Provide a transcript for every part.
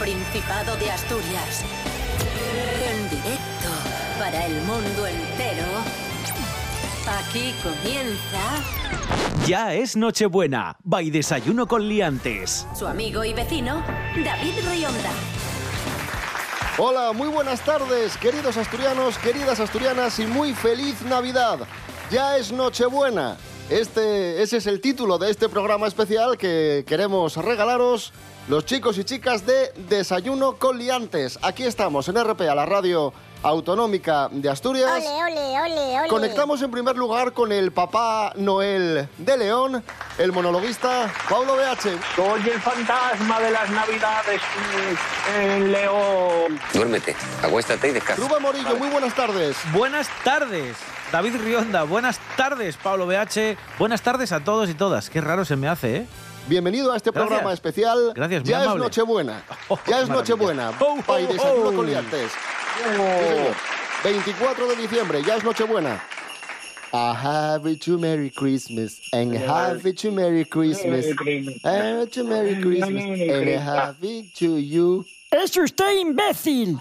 Principado de Asturias. En directo para el mundo entero. Aquí comienza Ya es Nochebuena. By Desayuno con Liantes. su amigo y vecino, David Rionda. Hola, muy buenas tardes, queridos asturianos, queridas asturianas y muy feliz Navidad. Ya es Nochebuena. Este, ese es el título de este programa especial que queremos regalaros los chicos y chicas de Desayuno con Liantes. Aquí estamos en RPA, la radio autonómica de Asturias. Ole, ole, ole, ole. Conectamos en primer lugar con el Papá Noel de León, el monologuista Pablo BH. Soy el fantasma de las navidades en León. Duérmete, acuéstate y descansa. Rubén Morillo, muy buenas tardes. Buenas tardes, David Rionda. Buenas tardes, Pablo BH. Buenas tardes a todos y todas. Qué raro se me hace, ¿eh? Bienvenido a este Gracias. programa especial. Gracias, muy Ya es. Nochebuena. Oh, ya es. Nochebuena. Oh, oh, desayuno oh. con liantes. Sí, señor. 24 de diciembre, ya es Nochebuena. Have it to Merry Christmas and it to Merry Christmas. it to Merry Christmas and it to you. ¡Es usted imbécil!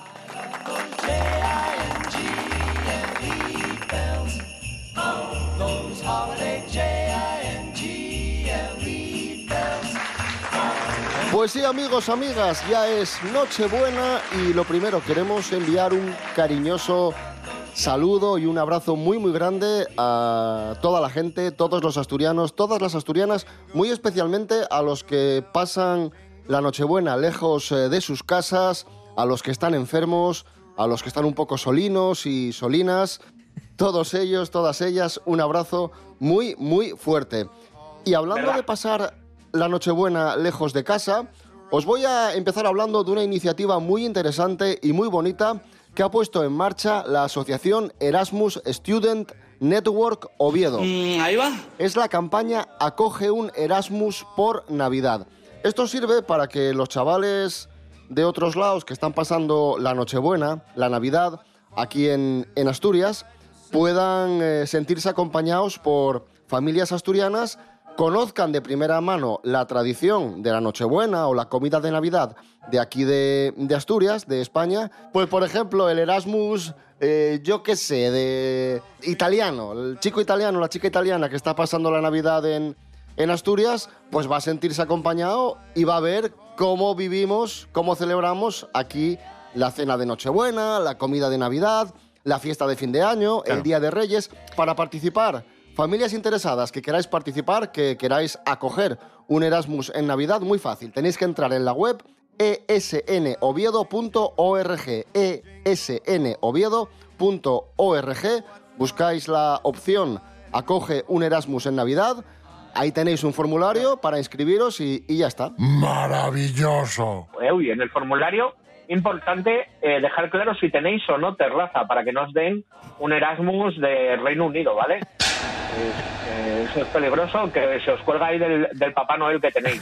Pues sí, amigos, amigas, ya es Nochebuena y lo primero, queremos enviar un cariñoso saludo y un abrazo muy, muy grande a toda la gente, todos los asturianos, todas las asturianas, muy especialmente a los que pasan la Nochebuena lejos eh, de sus casas, a los que están enfermos, a los que están un poco solinos y solinas. Todos ellos, todas ellas, un abrazo muy, muy fuerte. Y hablando ¿Verdad? de pasar la Nochebuena lejos de casa, os voy a empezar hablando de una iniciativa muy interesante y muy bonita que ha puesto en marcha la asociación Erasmus Student Network Oviedo. ahí va. Es la campaña Acoge un Erasmus por Navidad. Esto sirve para que los chavales de otros lados que están pasando la Nochebuena, la Navidad, aquí en, en Asturias, puedan eh, sentirse acompañados por familias asturianas, conozcan de primera mano la tradición de la Nochebuena o la comida de Navidad de aquí de, de Asturias, de España. Pues, por ejemplo, el Erasmus, eh, yo qué sé, de italiano, el chico italiano, la chica italiana que está pasando la Navidad en, en Asturias, pues va a sentirse acompañado y va a ver cómo vivimos, cómo celebramos aquí la cena de Nochebuena, la comida de Navidad, la fiesta de fin de año, Claro. el Día de Reyes. Para participar, familias interesadas que queráis participar, que queráis acoger un Erasmus en Navidad, muy fácil. Tenéis que entrar en la web e esnoviedo.org, E esnoviedo.org, buscáis la opción Acoge un Erasmus en Navidad, ahí tenéis un formulario para inscribiros y, y ya está. Maravilloso. Uy, en el formulario, importante eh, dejar claro si tenéis o no terraza para que nos den un Erasmus de Reino Unido, ¿vale? Eh, eso es peligroso, que se os cuelga ahí del, del Papá Noel que tenéis.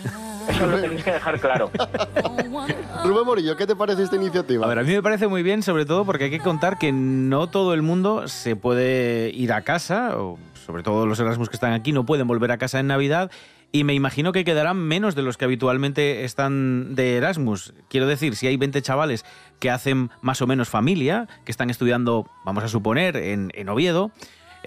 Eso lo tenéis que dejar claro. Rubén Morillo, ¿qué te parece esta iniciativa? A ver, a mí me parece muy bien, sobre todo porque hay que contar que no todo el mundo se puede ir a casa, o sobre todo los Erasmus que están aquí no pueden volver a casa en Navidad. Y me imagino que quedarán menos de los que habitualmente están de Erasmus. Quiero decir, si hay 20 chavales que hacen más o menos familia, que están estudiando, vamos a suponer, en, en Oviedo,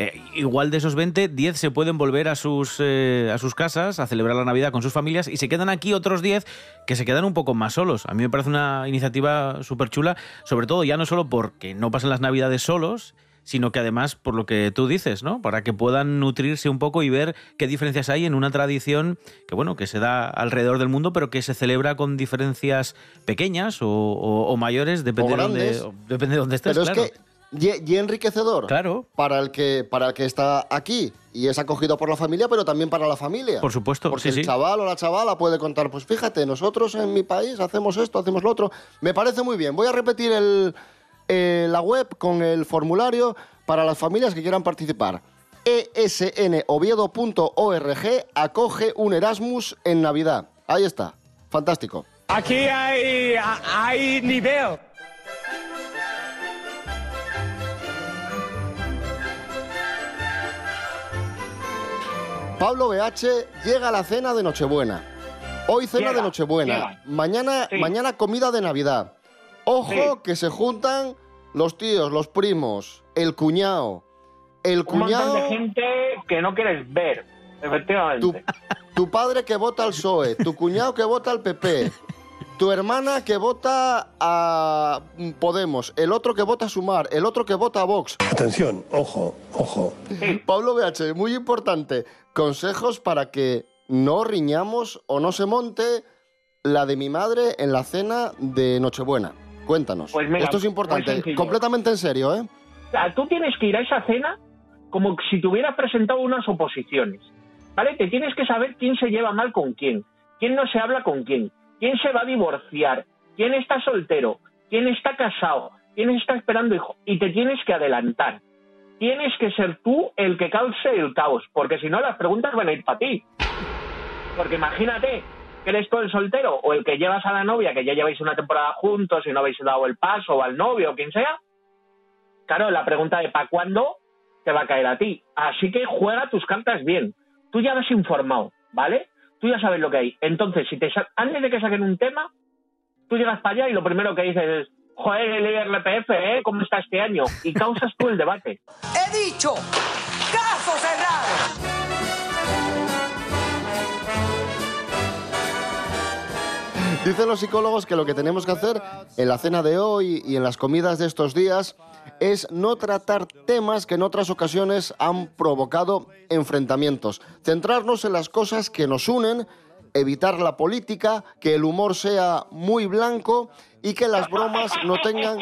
eh, igual de esos 20, 10 se pueden volver a sus, eh, a sus casas a celebrar la Navidad con sus familias y se quedan aquí otros 10 que se quedan un poco más solos. A mí me parece una iniciativa súper chula, sobre todo ya no solo porque no pasen las Navidades solos, sino que además por lo que tú dices, ¿no? Para que puedan nutrirse un poco y ver qué diferencias hay en una tradición que, bueno, que se da alrededor del mundo, pero que se celebra con diferencias pequeñas o, o- o mayores, depende, O de dónde, depende de dónde estés. Pero claro. es que y, y enriquecedor Claro. para el que para el que está aquí y es acogido por la familia, pero también para la familia. Por supuesto, Porque sí, el sí. chaval o la chavala puede contar, pues fíjate, nosotros en mi país hacemos esto, hacemos lo otro. Me parece muy bien. Voy a repetir el, eh, la web con el formulario para las familias que quieran participar. E esnoviedo.org acoge un Erasmus en Navidad. Ahí está. Fantástico. Aquí hay, hay nivel. Pablo BH llega a la cena de Nochebuena. Hoy cena Llega, de Nochebuena. llega. Mañana, Sí. mañana comida de Navidad. Ojo Sí. que se juntan los tíos, los primos, el cuñado. El Un cuñado, de gente que no quieres ver, efectivamente. tu, tu padre que vota al PSOE, tu cuñado que vota al PP, tu hermana que vota a Podemos, el otro que vota a Sumar, el otro que vota a Vox. Atención, ojo, ojo. Pablo BH, muy importante, consejos para que no riñamos o no se monte la de mi madre en la cena de Nochebuena. Cuéntanos. Pues mira, Esto es muy importante, completamente en serio, ¿eh? O sea, tú tienes que ir a esa cena como si te hubieras presentado unas oposiciones. ¿Vale? Te tienes que saber quién se lleva mal con quién, quién no se habla con quién, quién se va a divorciar, quién está soltero, quién está casado, quién está esperando hijo. Y te tienes que adelantar. Tienes que ser tú el que cause el caos, porque si no las preguntas van a ir para ti. Porque imagínate que eres tú el soltero o el que llevas a la novia, que ya lleváis una temporada juntos y no habéis dado el paso, o al novio o quien sea, Claro, la pregunta de ¿para cuándo te va a caer a ti? Así que juega tus cartas bien. Tú ya vas informado, ¿vale? Tú ya sabes lo que hay. Entonces, si te antes de que saquen un tema, tú llegas para allá y lo primero que dices es, joder, el IRPF, ¿eh? ¿Cómo está este año? Y causas tú el debate. He dicho, caso cerrado. Dicen los psicólogos que lo que tenemos que hacer en la cena de hoy y en las comidas de estos días es no tratar temas que en otras ocasiones han provocado enfrentamientos. Centrarnos en las cosas que nos unen, evitar la política, que el humor sea muy blanco y que las bromas no tengan...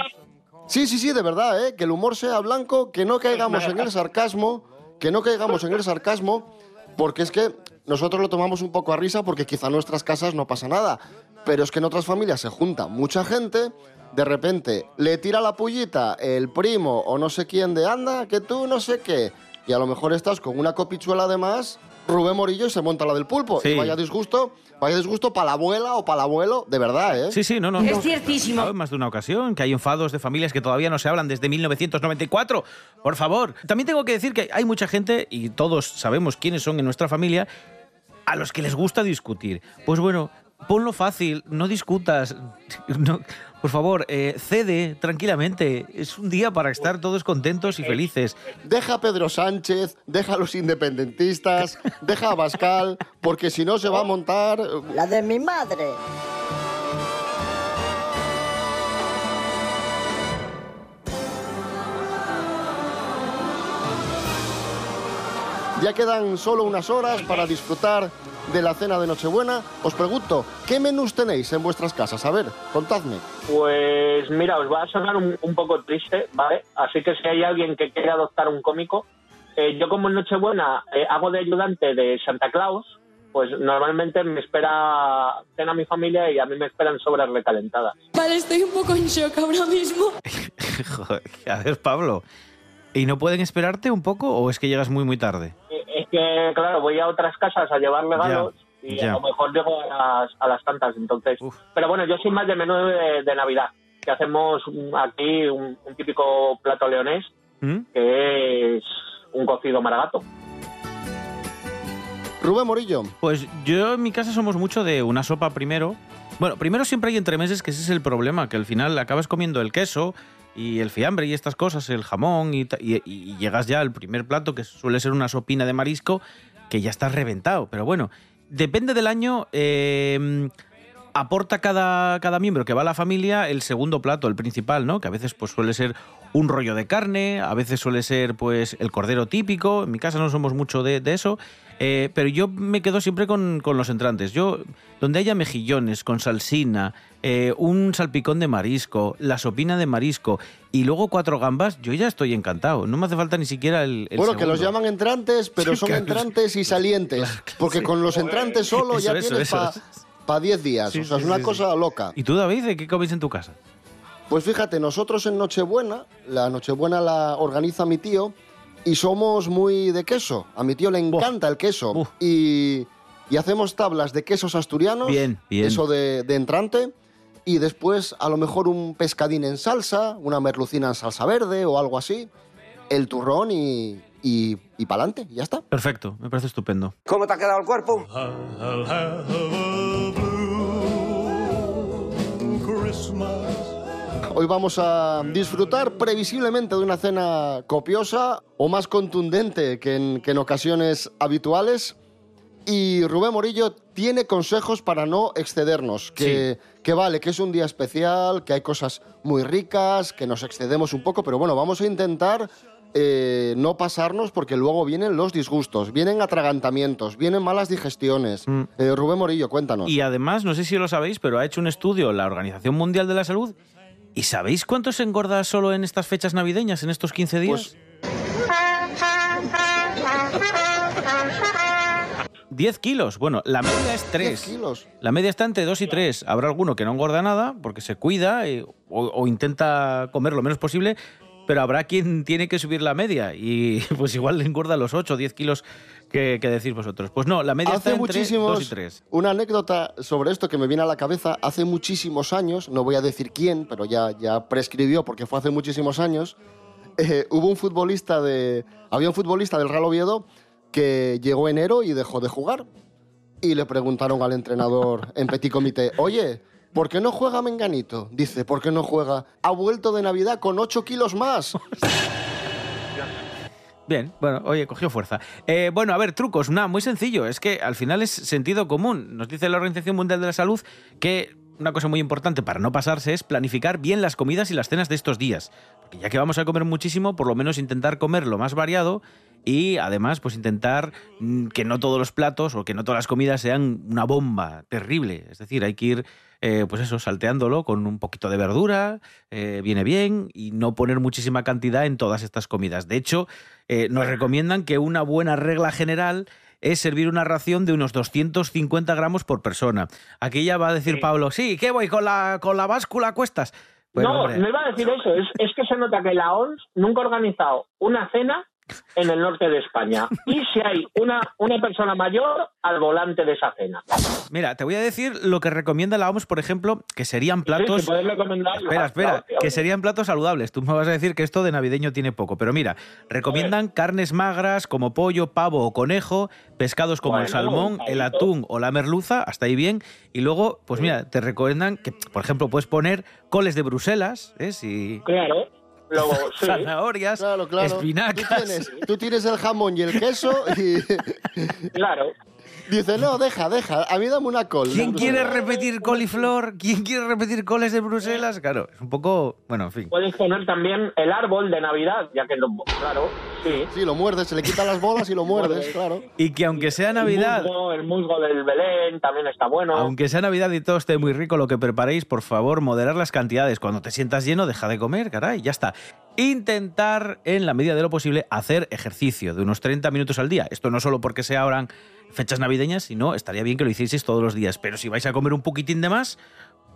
Sí, sí, sí, de verdad, ¿eh? que el humor sea blanco, que no caigamos en el sarcasmo, que no caigamos en el sarcasmo, porque es que nosotros lo tomamos un poco a risa porque quizá en nuestras casas no pasa nada, pero es que en otras familias se junta mucha gente, de repente le tira la pullita el primo o no sé quién de anda, que tú no sé qué, y a lo mejor estás con una copichuela de más, Rubén Morillo y se monta la del pulpo. Sí. Y vaya disgusto, vaya disgusto para la abuela o para el abuelo, de verdad, ¿eh? Sí, sí, no, no. Es no. ciertísimo. En más de una ocasión, que hay enfados de familias que todavía no se hablan desde 1994. Por favor. También tengo que decir que hay mucha gente, y todos sabemos quiénes son en nuestra familia, a los que les gusta discutir. Pues bueno, ponlo fácil, no discutas. No, por favor, eh, cede tranquilamente. Es un día para estar todos contentos y felices. Deja a Pedro Sánchez, deja a los independentistas, deja a Bascal, porque si no se va a montar... La de mi madre. Ya quedan solo unas horas para disfrutar de la cena de Nochebuena. Os pregunto, ¿qué menús tenéis en vuestras casas? A ver, contadme. Pues mira, os va a sonar un, un poco triste, ¿vale? Así que si hay alguien que quiere adoptar un cómico, eh, yo como en Nochebuena eh, hago de ayudante de Santa Claus, pues normalmente me espera cena mi familia y a mí me esperan sobras recalentadas. Vale, estoy un poco en shock ahora mismo. Joder, a ver, Pablo. ¿Y no pueden esperarte un poco o es que llegas muy, muy tarde? Que, claro, voy a otras casas a llevar regalos y a lo mejor llego a las, a las tantas, entonces... Uf. Pero bueno, yo soy más de menú de, de Navidad, que hacemos aquí un, un típico plato leonés, ¿Mm? que es un cocido maragato. Rubén Morillo, Pues yo en mi casa somos mucho de una sopa primero. Bueno, primero siempre hay entremeses, que ese es el problema, que al final acabas comiendo el queso y el fiambre y estas cosas, el jamón, y, y- llegas ya al primer plato, que suele ser una sopina de marisco, que ya está reventado. Pero bueno, depende del año, eh, aporta cada, cada miembro que va a la familia el segundo plato, el principal, ¿no? Que a veces pues suele ser un rollo de carne, a veces suele ser pues el cordero típico, en mi casa no somos mucho de, de eso, eh, pero yo me quedo siempre con, con los entrantes. Yo, donde haya mejillones con salsina, eh, un salpicón de marisco, la sopina de marisco y luego cuatro gambas, yo ya estoy encantado. No me hace falta ni siquiera el, el bueno, que los llaman entrantes, pero son entrantes y salientes, porque con los entrantes solo ya Eso, tienes para 10 días, Sí, o sea, sí, es una cosa loca. ¿Y tú, David, qué coméis en tu casa? Pues fíjate, nosotros en Nochebuena, la Nochebuena la organiza mi tío y somos muy de queso. A mi tío le Buah. encanta el queso. Buah. Y, y hacemos tablas de quesos asturianos. Bien, bien. Eso de, de entrante. Y después a lo mejor un pescadín en salsa, una merlucina en salsa verde o algo así. El turrón y, y, y para adelante, ya está. Perfecto, me parece estupendo. ¿Cómo te ha quedado el cuerpo? Hoy vamos a disfrutar previsiblemente de una cena copiosa o más contundente que en, que en ocasiones habituales. Y Rubén Morillo tiene consejos para no excedernos, que, que vale, que es un día especial, que hay cosas muy ricas, que nos excedemos un poco, pero bueno, vamos a intentar eh, no pasarnos porque luego vienen los disgustos, vienen atragantamientos, vienen malas digestiones. Eh, Rubén Morillo, cuéntanos. Y además, no sé si lo sabéis, pero ha hecho un estudio la Organización Mundial de la Salud. ¿Y sabéis cuánto se engorda solo en estas fechas navideñas, en estos 15 días? 10 kilos. Bueno, la media es 3. kilos. La media está entre 2 y 3. Habrá alguno que no engorda nada porque se cuida eh, o, o intenta comer lo menos posible, pero habrá quien tiene que subir la media y pues igual le engorda los 8 o 10 kilos que, que decís vosotros. Pues no, la media Hace está entre 2 y muchísimos. 3. Una anécdota sobre esto que me viene a la cabeza. Hace muchísimos años, no voy a decir quién, pero ya, ya prescribió porque fue hace muchísimos años. eh, hubo un futbolista de. Había un futbolista del Real Oviedo que llegó enero y dejó de jugar. Y le preguntaron al entrenador en petit comité: Oye, ¿por qué no juega Menganito? Dice: ¿Por qué no juega? Ha vuelto de Navidad con 8 kilos más. Bien, bueno, oye, cogió fuerza. Eh, bueno, a ver, trucos, nada, muy sencillo. Es que al final es sentido común. Nos dice la Organización Mundial de la Salud que una cosa muy importante para no pasarse es planificar bien las comidas y las cenas de estos días. Porque ya que vamos a comer muchísimo, por lo menos intentar comer lo más variado y además pues intentar mm, que no todos los platos o que no todas las comidas sean una bomba terrible. Es decir, hay que ir eh, pues eso, salteándolo con un poquito de verdura, eh, viene bien, y no poner muchísima cantidad en todas estas comidas. De hecho, eh, nos recomiendan que una buena regla general es servir una ración de unos 250 gramos por persona. Aquí ya va a decir Pablo, sí, ¿qué voy? ¿Con la, con la báscula a cuestas? Bueno, no, hombre, no iba a decir eso. Es, es que se nota que la ONS nunca ha organizado una cena en el norte de España. Y si hay una, una persona mayor al volante de esa cena. Mira, te voy a decir lo que recomienda la OMS, por ejemplo, que serían platos... Sí, Espera, espera, que serían platos saludables. Tú me vas a decir que esto de navideño tiene poco, pero mira, recomiendan carnes magras como pollo, pavo o conejo, pescados como el salmón, el atún o la merluza, hasta ahí bien. Y luego, pues mira, te recomiendan que, por ejemplo, puedes poner coles de Bruselas, ¿eh? Si- Claro. Luego, sí. zanahorias, Claro, claro. Tú espinacas. tienes, tú tienes el jamón y el queso y Claro. Dice, no, deja, deja, a mí dame una col. ¿Quién quiere repetir coliflor? ¿Quién quiere repetir coles de Bruselas? Claro, es un poco, bueno, en fin. Puedes poner también el árbol de Navidad, ya que lo, claro, sí. Sí, lo muerdes, se le quitan las bolas y lo muerdes, claro. Y que aunque sea Navidad, El musgo, el musgo del Belén también está bueno. Aunque sea Navidad y todo esté muy rico lo que preparéis, por favor, moderar las cantidades. Cuando te sientas lleno, deja de comer, caray, ya está. Intentar, en la medida de lo posible, hacer ejercicio de unos 30 minutos al día. Esto no solo porque se abran fechas navideñas, sino estaría bien que lo hicieseis todos los días. Pero si vais a comer un poquitín de más,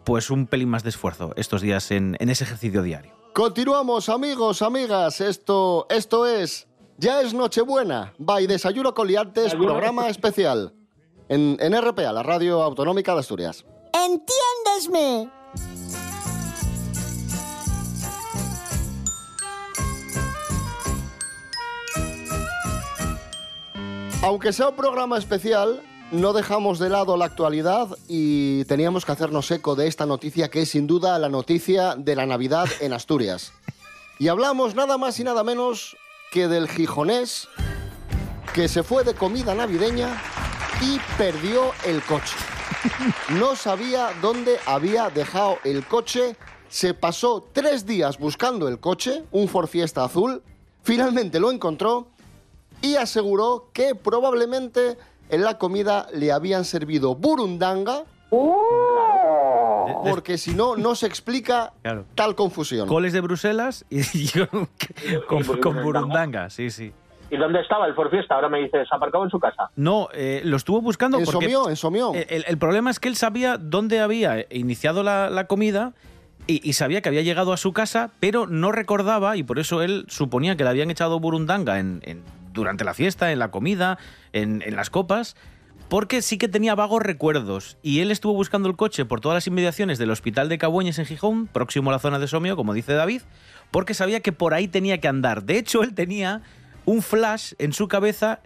pues un pelín más de esfuerzo estos días en, en ese ejercicio diario. Continuamos, amigos, amigas. Esto, esto es Ya es Nochebuena. By Desayuno Coliantes, programa especial. En, en RPA, la Radio Autonómica de Asturias. ¡Entiéndesme! Aunque sea un programa especial, no dejamos de lado la actualidad y teníamos que hacernos eco de esta noticia que es sin duda la noticia de la Navidad en Asturias. Y hablamos nada más y nada menos que del gijonés que se fue de comida navideña y perdió el coche. No sabía dónde había dejado el coche, se pasó tres días buscando el coche, un Ford Fiesta azul, finalmente lo encontró y aseguró que probablemente en la comida le habían servido burundanga, porque si no, no se explica Claro. tal confusión. Coles de Bruselas y, y con, con- burundanga, sí, sí. ¿Y dónde estaba el Forfiesta? Ahora me dices, aparcado en su casa. No, eh, lo estuvo buscando En porque... Somió, en Somió. El, el problema es que él sabía dónde había iniciado la, la comida y, y sabía que había llegado a su casa, pero no recordaba, y por eso él suponía que le habían echado burundanga en, en- durante la fiesta, en la comida, en, en las copas, porque sí que tenía vagos recuerdos. Y él estuvo buscando el coche por todas las inmediaciones del hospital de Cabueñes en Gijón, próximo a la zona de Somio, como dice David, porque sabía que por ahí tenía que andar. De hecho, él tenía un flash en su cabeza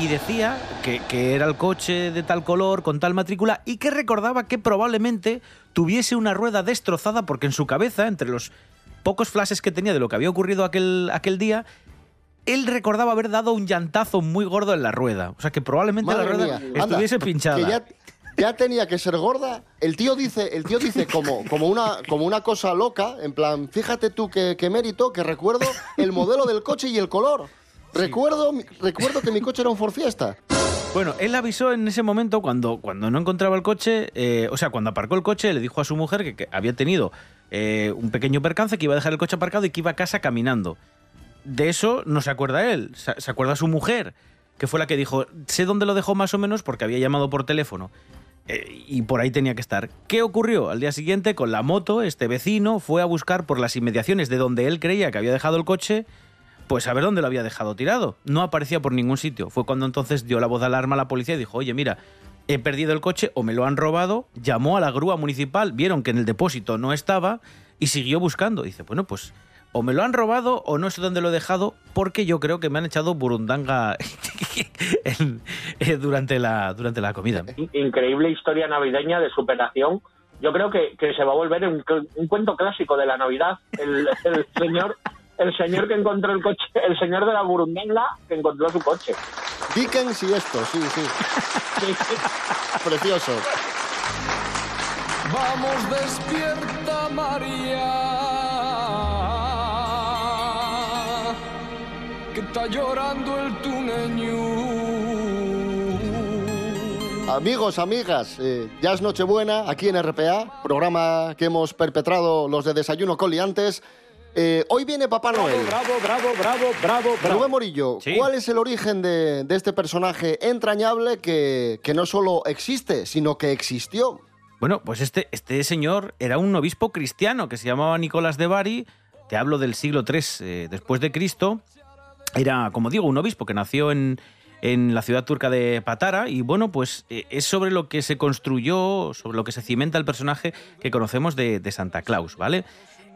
y decía que, que, era el coche de tal color, con tal matrícula, y que recordaba que probablemente tuviese una rueda destrozada porque en su cabeza, entre los pocos flashes que tenía de lo que había ocurrido aquel, aquel día, él recordaba haber dado un llantazo muy gordo en la rueda. O sea que probablemente Madre la rueda mía. estuviese Anda, pinchada. que ya, ya tenía que ser gorda. El tío dice, el tío dice como, como, una, como una cosa loca, en plan, fíjate tú qué, mérito, que recuerdo el modelo del coche y el color. Recuerdo, recuerdo que mi coche era un Ford Fiesta. Bueno, él avisó en ese momento cuando, cuando no encontraba el coche, eh, o sea, cuando aparcó el coche, le dijo a su mujer que, que había tenido eh, un pequeño percance, que iba a dejar el coche aparcado y que iba a casa caminando. De eso no se acuerda él, se, acuerda su mujer, que fue la que dijo, sé dónde lo dejó más o menos porque había llamado por teléfono. Eh, y por ahí tenía que estar. ¿Qué ocurrió? Al día siguiente, con la moto, este vecino fue a buscar por las inmediaciones de donde él creía que había dejado el coche, pues a ver dónde lo había dejado tirado. No aparecía por ningún sitio. Fue cuando entonces dio la voz de alarma a la policía y dijo, oye, mira, he perdido el coche o me lo han robado. Llamó a la grúa municipal, vieron que en el depósito no estaba y siguió buscando. Dice, bueno, pues o me lo han robado o no sé dónde lo he dejado porque yo creo que me han echado burundanga en- eh, durante, la, durante la comida. Increíble historia navideña de superación. Yo creo que, que se va a volver un, un cuento clásico de la Navidad. El, el señor el señor que encontró el coche, el señor de la burundanga que encontró su coche. Dickens y esto, sí, sí. Precioso. Vamos, despierta María, que está llorando el tuneño. Amigos, amigas, eh, ya es Nochebuena aquí en RPA, programa que hemos perpetrado los de Desayuno Coliantes. Eh, hoy viene Papá Noel. Bravo, bravo, bravo, bravo, bravo. Rubén Morillo, Sí. ¿cuál es el origen de, de este personaje entrañable que, que no solo existe, sino que existió? Bueno, pues este, este señor era un obispo cristiano que se llamaba Nicolás de Bari. Te hablo del siglo III eh, después de Cristo. Era, como digo, un obispo que nació en, en la ciudad turca de Patara y bueno, pues eh, es sobre lo que se construyó, sobre lo que se cimenta el personaje que conocemos de, Santa Claus, ¿vale?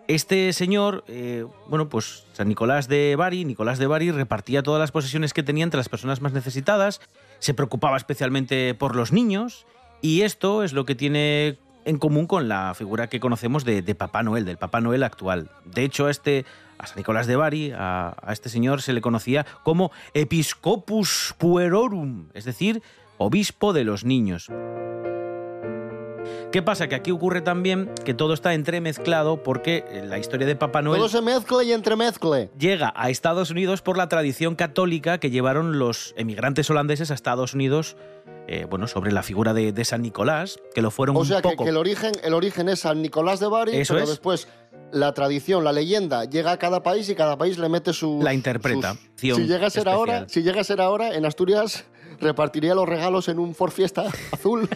Este señor, eh, bueno, pues San Nicolás de Bari, Nicolás de Bari repartía todas las posesiones que tenía entre las personas más necesitadas, se preocupaba especialmente por los niños y esto es lo que tiene en común con la figura que conocemos de, Papá Noel, del Papá Noel actual. De hecho, a este, a San Nicolás de Bari, a este señor se le conocía como Episcopus Puerorum, es decir, obispo de los niños. ¿Qué pasa? Que aquí ocurre también que todo está entremezclado porque eh, la historia de Papá Noel Todo se mezcle y entremezcle. llega a Estados Unidos por la tradición católica que llevaron los emigrantes holandeses a Estados Unidos, eh, bueno, sobre la figura de, de San Nicolás, que lo fueron O sea un que, poco. que el, origen, el origen es San Nicolás de Bari, Eso pero es. después la tradición, la leyenda llega a cada país y cada país le mete su. La interpreta. Si llega a ser ahora, si llega a ser ahora, en Asturias repartiría los regalos en un Ford Fiesta azul.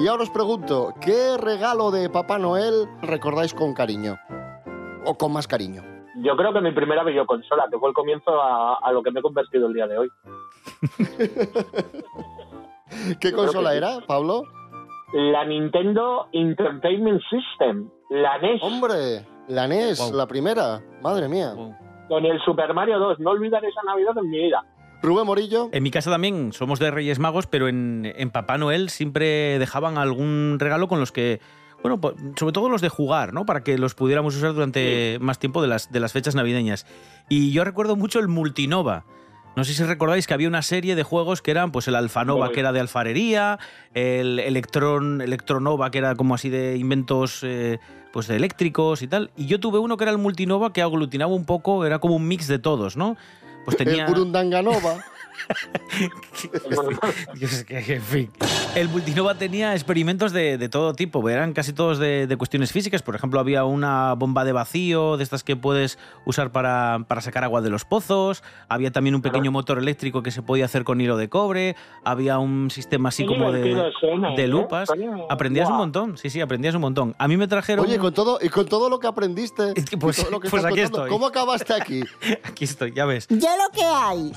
Y ahora os pregunto, ¿qué regalo de Papá Noel recordáis con cariño? O con más cariño. Yo creo que mi primera videoconsola, que fue el comienzo a, a lo que me he convertido el día de hoy. ¿Qué Yo consola sí. era, Pablo? La Nintendo Entertainment System, la NES, Hombre, la NES, Wow. la primera. Madre mía. con el Super Mario 2. No olvidaré esa Navidad en mi vida. Rubén Morillo. En mi casa también somos de Reyes Magos, pero en, en Papá Noel siempre dejaban algún regalo con los que, bueno, po- sobre todo los de jugar, ¿no? Para que los pudiéramos usar durante más tiempo de las, de las fechas navideñas. Y yo recuerdo mucho el Multinova. No sé si recordáis que había una serie de juegos que eran, pues el Alfanova, que era de alfarería, el Electron, Electronova, que era como así de inventos eh, pues eléctricos y tal. Y yo tuve uno que era el Multinova, que aglutinaba un poco, era como un mix de todos, ¿no? Pues tenía... El Burundanganova. Dios, que- que- en fin. El Multinova tenía experimentos de, de todo tipo, eran casi todos de, de cuestiones físicas. Por ejemplo, había una bomba de vacío, de estas que puedes usar para, para sacar agua de los pozos. Había también un pequeño motor eléctrico que se podía hacer con hilo de cobre. Había un sistema así como de, divertido suena, de ¿eh? lupas. Aprendías un montón, sí, sí, aprendías un montón. A mí me trajeron... Oye, con todo, y con todo lo que aprendiste, Es que y pues- todo lo que pues estás aquí contando, estoy. ¿cómo acabaste aquí? Aquí estoy, ya ves. Ya lo que hay.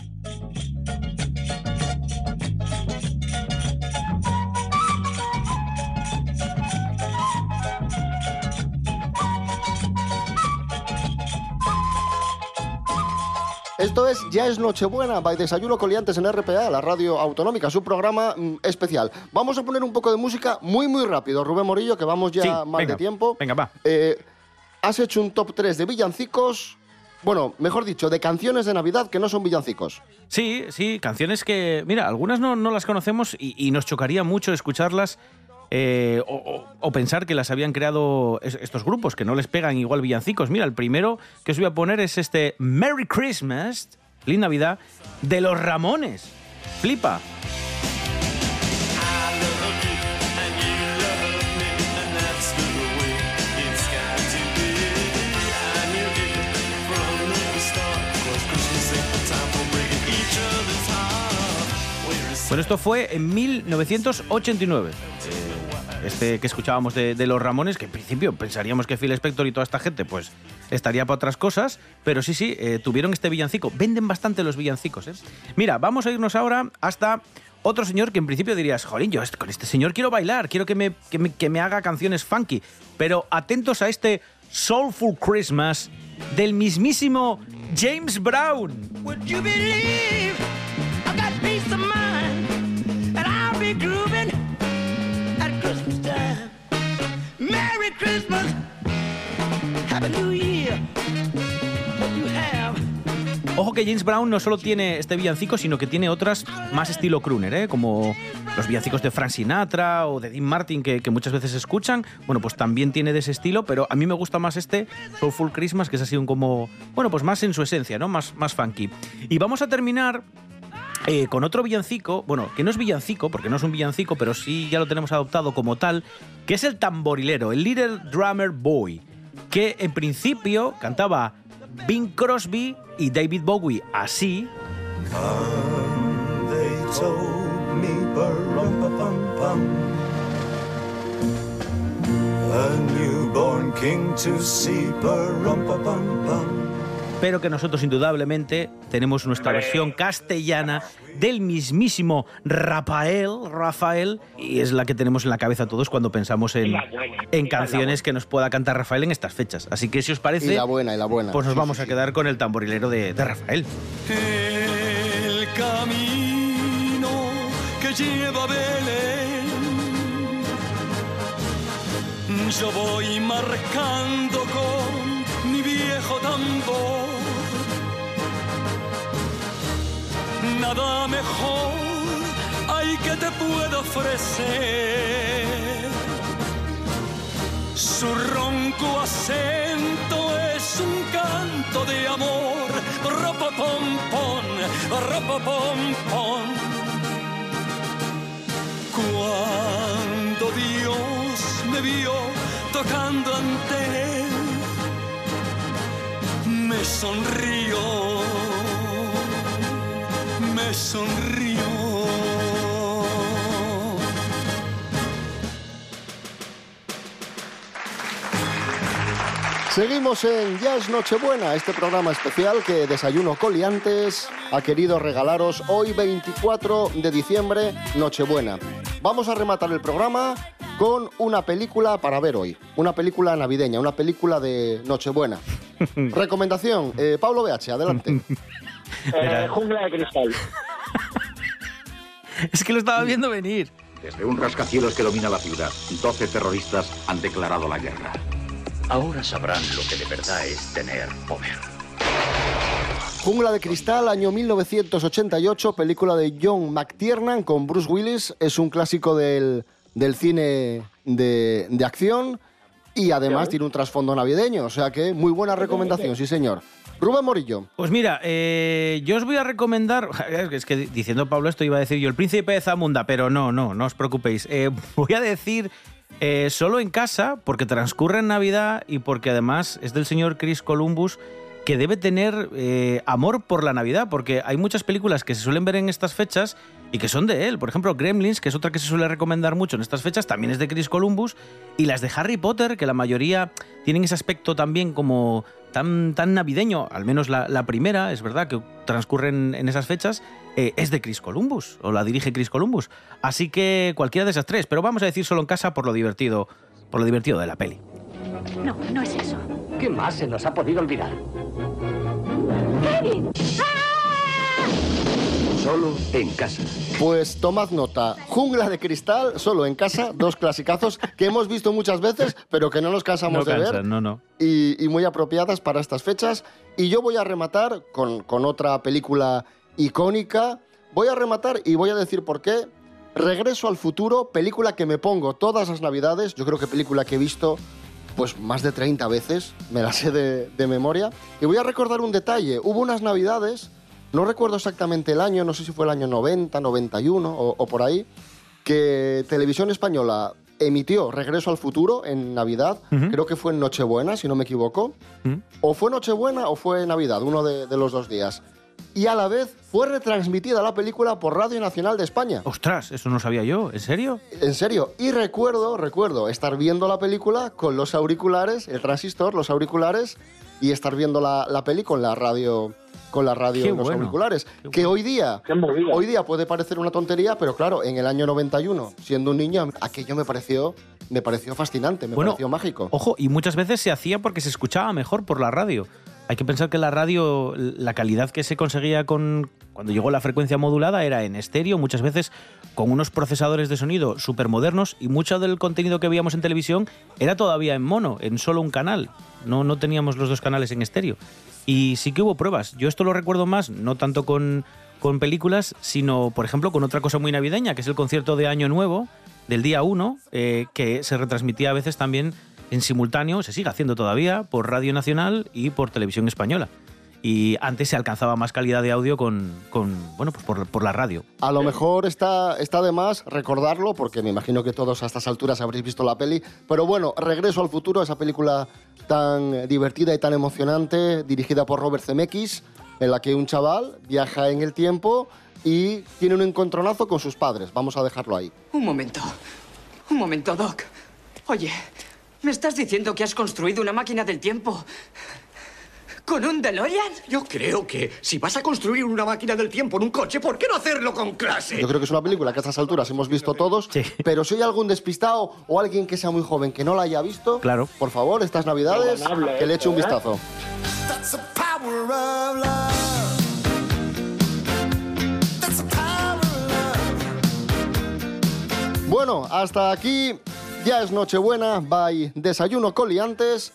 Esto es Ya es Nochebuena, by Desayuno Coliantes en RPA, la radio autonómica, su programa mm, especial. Vamos a poner un poco de música muy, muy rápido. Rubén Morillo, que vamos ya Sí, mal venga, de tiempo. venga, va. Eh, has hecho un top 3 de villancicos, bueno, mejor dicho, de canciones de Navidad que no son villancicos. Sí, sí, canciones que, mira, algunas no, no las conocemos y, y nos chocaría mucho escucharlas eh, o, pensar que las habían creado es- estos grupos, que no les pegan igual villancicos. Mira, el primero que os voy a poner es este Merry Christmas, Feliz Navidad, de los Ramones. Flipa. Bueno, esto fue en 1989. Eh, Este que escuchábamos de, los Ramones, que en principio pensaríamos que Phil Spector y toda esta gente pues estaría para otras cosas, pero sí, sí, eh, tuvieron este villancico. Venden bastante los villancicos, ¿eh? Mira, vamos a irnos ahora hasta otro señor que en principio dirías, jolín, yo con este señor quiero bailar, quiero que me, que me, que me haga canciones funky, pero atentos a este Soulful Christmas del mismísimo James Brown. Would you believe I got peace of mind and I'll be grooving que James Brown no solo tiene este villancico, sino que tiene otras más estilo crooner, ¿eh? como los villancicos de Frank Sinatra o de Dean Martin que, muchas veces escuchan. Bueno, pues también tiene de ese estilo, pero a mí me gusta más este Soulful Christmas, que es así un como, bueno, pues más en su esencia, ¿no? Más, más funky. Y vamos a terminar eh, con otro villancico, bueno, que no es villancico, porque no es un villancico, pero sí ya lo tenemos adoptado como tal, que es el tamborilero, el Little Drummer Boy, que en principio cantaba Bing Crosby y David Bowie así. A newborn king to see, ba-rum-pa-pum-pum. Pero que nosotros indudablemente tenemos nuestra versión castellana del mismísimo Rafael, Rafael, y es la que tenemos en la cabeza todos cuando pensamos en, la buena, en canciones que nos pueda cantar Rafael en estas fechas. Así que si os parece, Y la buena, y la buena. pues nos Sí, vamos sí, a sí. quedar con el tamborilero de, de Rafael. El camino que lleva Belén, yo voy marcando con Nada mejor hay que te pueda ofrecer. Su ronco acento es un canto de amor. Ropopompón, ropopompón. Cuando Dios me vio tocando ante él, me sonrió, me sonrió. Seguimos en es Nochebuena, este programa especial que Desayuno Coliantes ha querido regalaros hoy 24 de diciembre, Nochebuena. Vamos a rematar el programa con una película para ver hoy, una película navideña, una película de Nochebuena. Recomendación, eh, Pablo BH, adelante. Eh, jungla de cristal. Es que lo estaba viendo venir. Desde un rascacielos que domina la ciudad, 12 terroristas han declarado la guerra. Ahora sabrán lo que de verdad es tener poder. Jungla de Cristal, año 1988, película de John McTiernan con Bruce Willis. Es un clásico del, del cine de, de acción y además tiene un trasfondo navideño. O sea que muy buena recomendación, sí señor. Rubén Morillo. Pues mira, eh, yo os voy a recomendar. Es que diciendo Pablo esto iba a decir yo el príncipe de Zamunda, pero no, no, no os preocupéis. Eh, voy a decir eh, solo en casa, porque transcurre en Navidad y porque además es del señor Chris Columbus, que debe tener eh, amor por la Navidad, porque hay muchas películas que se suelen ver en estas fechas y que son de él. Por ejemplo, Gremlins, que es otra que se suele recomendar mucho en estas fechas, también es de Chris Columbus. Y las de Harry Potter, que la mayoría tienen ese aspecto también como tan, tan navideño, al menos la, la primera, es verdad, que transcurren en esas fechas, eh, es de Chris Columbus, o la dirige Chris Columbus. Así que cualquiera de esas tres, pero vamos a decir solo en casa por lo divertido, por lo divertido de la peli. No, no es eso. ¿Qué más se nos ha podido olvidar? Solo en casa. Pues tomad nota, Jungla de Cristal, solo en casa, dos clasicazos que hemos visto muchas veces, pero que no nos cansamos No de ver. cansan, no, no. y, y muy apropiadas para estas fechas. Y yo voy a rematar con, con otra película icónica. Voy a rematar y voy a decir por qué. Regreso al futuro, película que me pongo todas las navidades. Yo creo que película que he visto pues más de 30 veces, me la sé de, de memoria. Y voy a recordar un detalle. Hubo unas navidades, no recuerdo exactamente el año, no sé si fue el año 90, 91 o, o por ahí, que Televisión Española emitió Regreso al Futuro en Navidad, creo que fue en Nochebuena, si no me equivoco. O fue Nochebuena o fue Navidad, uno de, de los dos días. Y a la vez fue retransmitida la película por Radio Nacional de España. Ostras, eso no sabía yo. ¿En serio? En serio. Y recuerdo, recuerdo estar viendo la película con los auriculares, el transistor, los auriculares, y estar viendo la, la peli con la radio con la radio Qué en los bueno, auriculares. Que hoy día, hoy día puede parecer una tontería, pero claro, en el año 91, siendo un niño, aquello me pareció, me pareció fascinante, me Bueno, pareció mágico. Ojo, y muchas veces se hacía porque se escuchaba mejor por la radio. Hay que pensar que la radio, la calidad que se conseguía con cuando llegó la frecuencia modulada era en estéreo, muchas veces con unos procesadores de sonido súper modernos y mucho del contenido que veíamos en televisión era todavía en mono, en solo un canal. No, no teníamos los dos canales en estéreo. Y sí que hubo pruebas. Yo esto lo recuerdo más, no tanto con, con películas, sino, por ejemplo, con otra cosa muy navideña, que es el concierto de Año Nuevo, del día 1, eh, que se retransmitía a veces también en simultáneo, se sigue haciendo todavía, por Radio Nacional y por Televisión Española. Y antes se alcanzaba más calidad de audio con, con bueno, pues por, por la radio. A lo mejor está, está de más recordarlo, porque me imagino que todos a estas alturas habréis visto la peli. Pero bueno, Regreso al Futuro, esa película tan divertida y tan emocionante, dirigida por Robert Zemeckis, en la que un chaval viaja en el tiempo y tiene un encontronazo con sus padres. Vamos a dejarlo ahí. Un momento. Un momento, Doc. Oye, ¿me estás diciendo que has construido una máquina del tiempo? ¿Con un DeLorean? Yo creo que si vas a construir una máquina del tiempo en un coche, ¿por qué no hacerlo con clase? Yo creo que es una película que a estas alturas hemos visto todos, pero si hay algún despistado o alguien que sea muy joven que no la haya visto, claro. por favor, estas navidades, Perdonable, que le eche un ¿eh? vistazo. Bueno, hasta aquí ya es Nochebuena, by Desayuno Coliantes.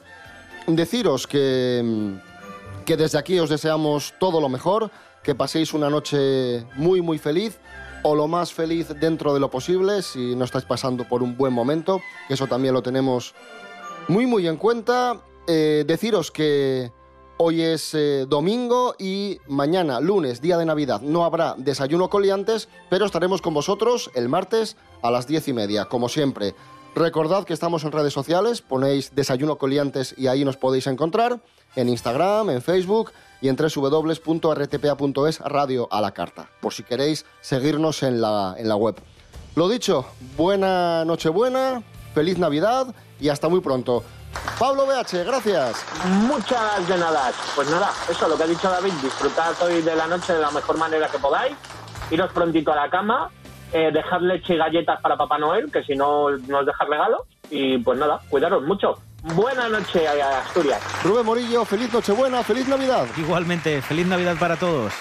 Deciros que, mm, que desde aquí os deseamos todo lo mejor, que paséis una noche muy muy feliz o lo más feliz dentro de lo posible si no estáis pasando por un buen momento, eso también lo tenemos muy muy en cuenta. Eh, deciros que hoy es eh, domingo y mañana, lunes, día de Navidad, no habrá desayuno coliantes, pero estaremos con vosotros el martes a las diez y media, como siempre. Recordad que estamos en redes sociales, ponéis desayuno coliantes y ahí nos podéis encontrar, en Instagram, en Facebook y en www.rtpa.es radio a la carta, por si queréis seguirnos en la, en la web. Lo dicho, buena Nochebuena, feliz Navidad y hasta muy pronto. Pablo BH, gracias. Muchas de nada. Pues nada, eso lo que ha dicho David, disfrutad hoy de la noche de la mejor manera que podáis, iros prontito a la cama, eh, dejad leche y galletas para Papá Noel, que si no nos deja regalo, y pues nada, cuidaros mucho. Buena noche a Asturias. Rubén Morillo, feliz Nochebuena, feliz Navidad. Igualmente, feliz Navidad para todos.